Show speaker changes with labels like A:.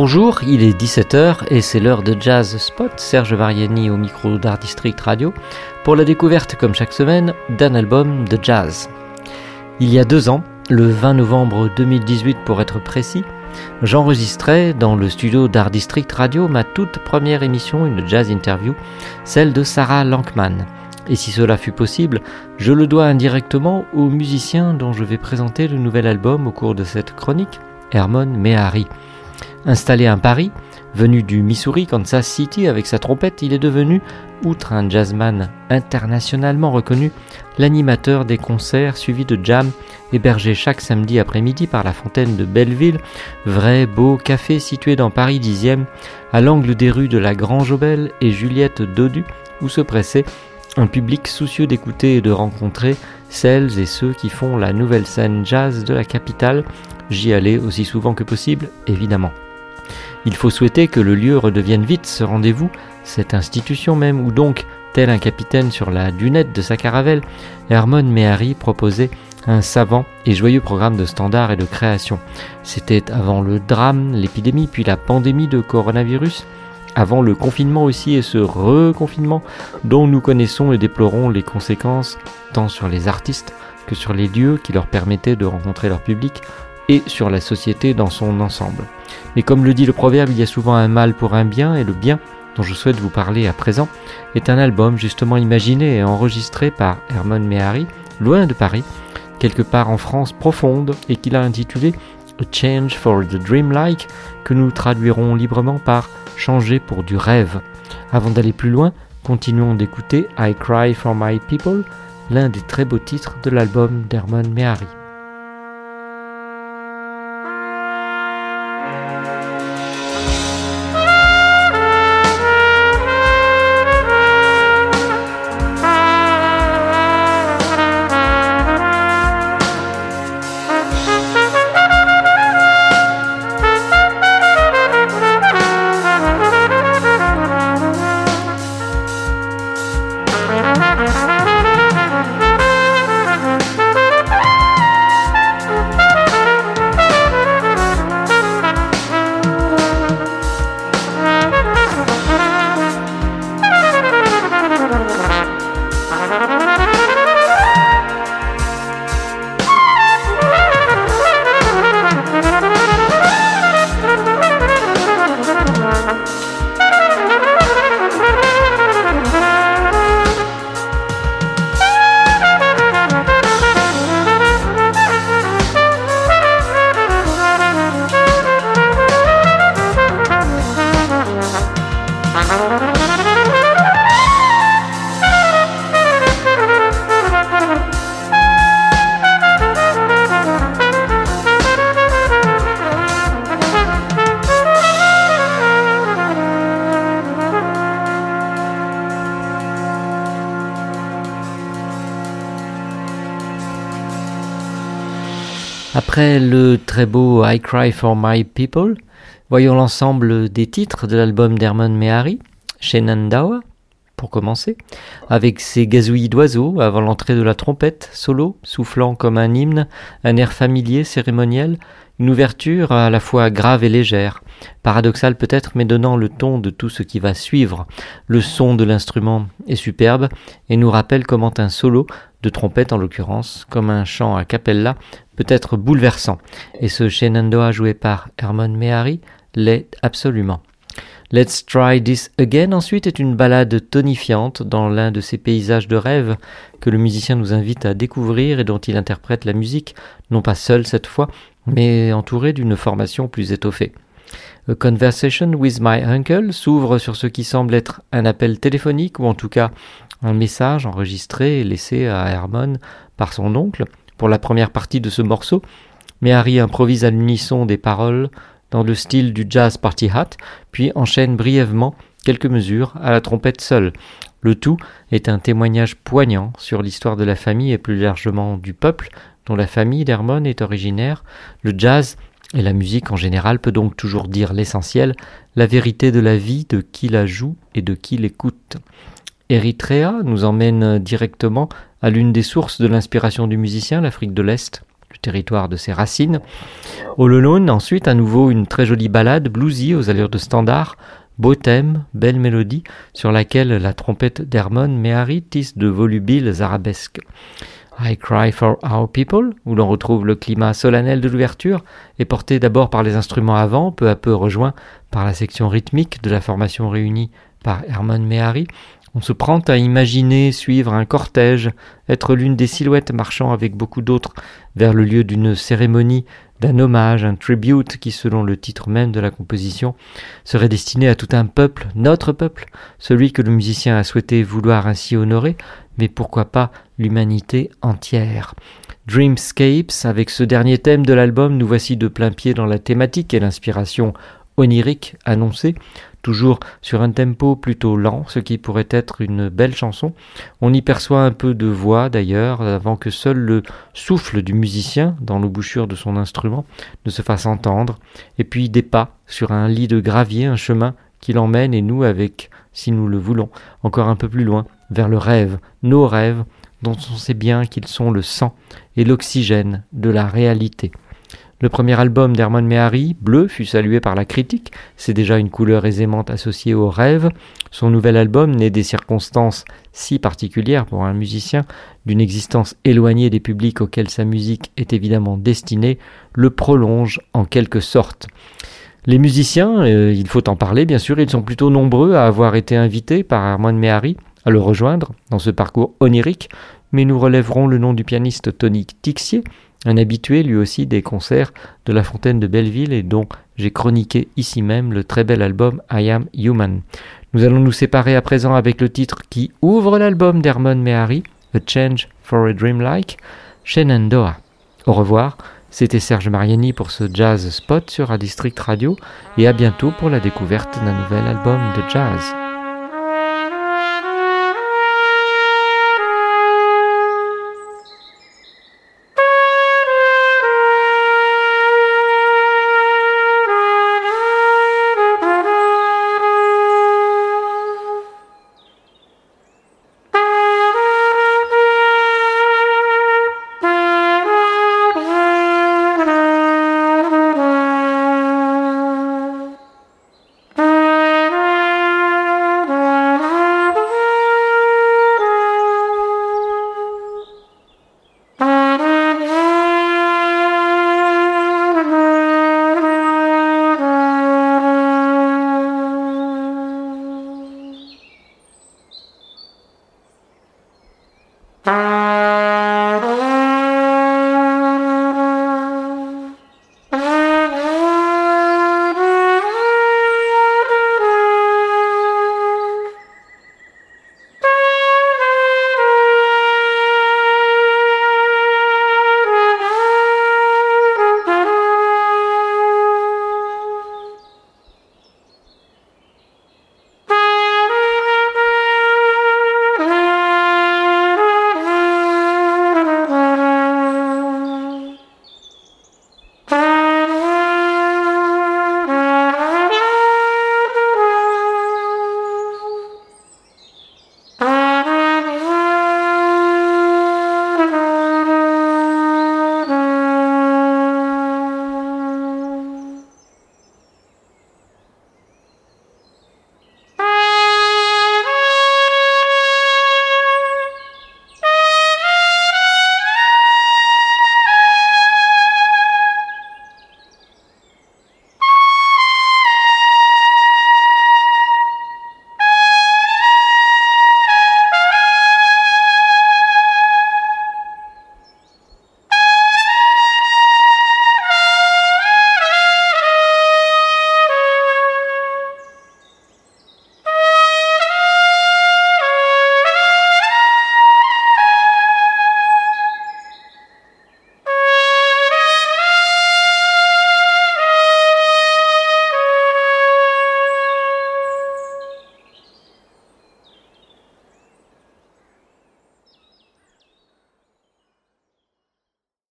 A: Bonjour, il est 17h et c'est l'heure de Jazz Spot, Serge Variani au micro d'Art District Radio, pour la découverte, comme chaque semaine, d'un album de jazz. Il y a deux ans, le 20 novembre 2018 pour être précis, j'enregistrais dans le studio d'Art District Radio ma toute première émission, une jazz interview, celle de Sarah Lankman. Et si cela fut possible, je le dois indirectement au musicien dont je vais présenter le nouvel album au cours de cette chronique, Hermon Mehari. Installé à Paris, venu du Missouri, Kansas City, avec sa trompette, il est devenu, outre un jazzman internationalement reconnu, l'animateur des concerts suivis de jam hébergés chaque samedi après-midi par la fontaine de Belleville, vrai beau café situé dans Paris 10e, à l'angle des rues de la Grange Aubel et Juliette Dodu, où se pressait un public soucieux d'écouter et de rencontrer celles et ceux qui font la nouvelle scène jazz de la capitale. J'y allais aussi souvent que possible, évidemment. Il faut souhaiter que le lieu redevienne vite ce rendez-vous, cette institution même, où donc, tel un capitaine sur la dunette de sa caravelle, Hermon Mehari proposait un savant et joyeux programme de standards et de création. C'était avant le drame, l'épidémie, puis la pandémie de coronavirus, avant le confinement aussi et ce reconfinement dont nous connaissons et déplorons les conséquences tant sur les artistes que sur les lieux qui leur permettaient de rencontrer leur public et sur la société dans son ensemble. Mais comme le dit le proverbe, il y a souvent un mal pour un bien, et le bien dont je souhaite vous parler à présent est un album justement imaginé et enregistré par Herman Mehari, loin de Paris, quelque part en France profonde, et qu'il a intitulé A Change for the Dreamlike, que nous traduirons librement par Changer pour du rêve. Avant d'aller plus loin, continuons d'écouter I Cry for My People, l'un des très beaux titres de l'album d'Herman Mehari. Après le très beau I Cry for My People, voyons l'ensemble des titres de l'album d'Herman Mehari, Shenandoah, pour commencer, avec ses gazouillis d'oiseaux avant l'entrée de la trompette, solo, soufflant comme un hymne, un air familier, cérémoniel, une ouverture à la fois grave et légère, paradoxale peut-être, mais donnant le ton de tout ce qui va suivre. Le son de l'instrument est superbe et nous rappelle comment un solo, de trompette en l'occurrence, comme un chant a cappella, peut être bouleversant. Et ce Shenandoah joué par Herman Mehari l'est absolument. Let's Try This Again ensuite est une ballade tonifiante dans l'un de ces paysages de rêve que le musicien nous invite à découvrir et dont il interprète la musique, non pas seul cette fois, mais entouré d'une formation plus étoffée. A Conversation with My Uncle s'ouvre sur ce qui semble être un appel téléphonique ou en tout cas un message enregistré et laissé à Herman par son oncle pour la première partie de ce morceau, mais Harry improvise à l'unisson des paroles dans le style du jazz party hat, puis enchaîne brièvement quelques mesures à la trompette seule. Le tout est un témoignage poignant sur l'histoire de la famille et plus largement du peuple dont la famille d'Hermon est originaire. Le jazz et la musique en général peut donc toujours dire l'essentiel, la vérité de la vie de qui la joue et de qui l'écoute. Eritrea nous emmène directement à l'une des sources de l'inspiration du musicien, l'Afrique de l'Est, le territoire de ses racines. All Alone, ensuite, à nouveau une très jolie ballade bluesy aux allures de standard, beau thème, belle mélodie, sur laquelle la trompette d'Hermon Mehari tisse de volubiles arabesques. I Cry for Our People, où l'on retrouve le climat solennel de l'ouverture, est porté d'abord par les instruments avant, peu à peu rejoint par la section rythmique de la formation réunie par Herman Mehari. On se prend à imaginer suivre un cortège, être l'une des silhouettes marchant avec beaucoup d'autres vers le lieu d'une cérémonie, d'un hommage, un tribute qui, selon le titre même de la composition, serait destiné à tout un peuple, notre peuple, celui que le musicien a souhaité vouloir ainsi honorer, mais pourquoi pas l'humanité entière. Dreamscapes, avec ce dernier thème de l'album, nous voici de plein pied dans la thématique et l'inspiration onirique annoncée, toujours sur un tempo plutôt lent, ce qui pourrait être une belle chanson. On y perçoit un peu de voix d'ailleurs, avant que seul le souffle du musicien dans l'embouchure de son instrument ne se fasse entendre, et puis des pas sur un lit de gravier, un chemin qui l'emmène et nous avec, si nous le voulons, encore un peu plus loin, vers le rêve, nos rêves, dont on sait bien qu'ils sont le sang et l'oxygène de la réalité. Le premier album d'Herman Mehari, Bleu, fut salué par la critique, c'est déjà une couleur aisément associée au rêve. Son nouvel album, né des circonstances si particulières pour un musicien, d'une existence éloignée des publics auxquels sa musique est évidemment destinée, le prolonge en quelque sorte. Les musiciens, euh, il faut en parler bien sûr, ils sont plutôt nombreux à avoir été invités par Herman Mehari à le rejoindre dans ce parcours onirique, mais nous relèverons le nom du pianiste Tony Tixier, un habitué lui aussi des concerts de la Fontaine de Belleville et dont j'ai chroniqué ici même le très bel album I Am Human. Nous allons nous séparer à présent avec le titre qui ouvre l'album d'Herman Mehari, A Change for a Dream Like, Shenandoah. Au revoir, c'était Serge Mariani pour ce Jazz Spot sur A District Radio et à bientôt pour la découverte d'un nouvel album de jazz.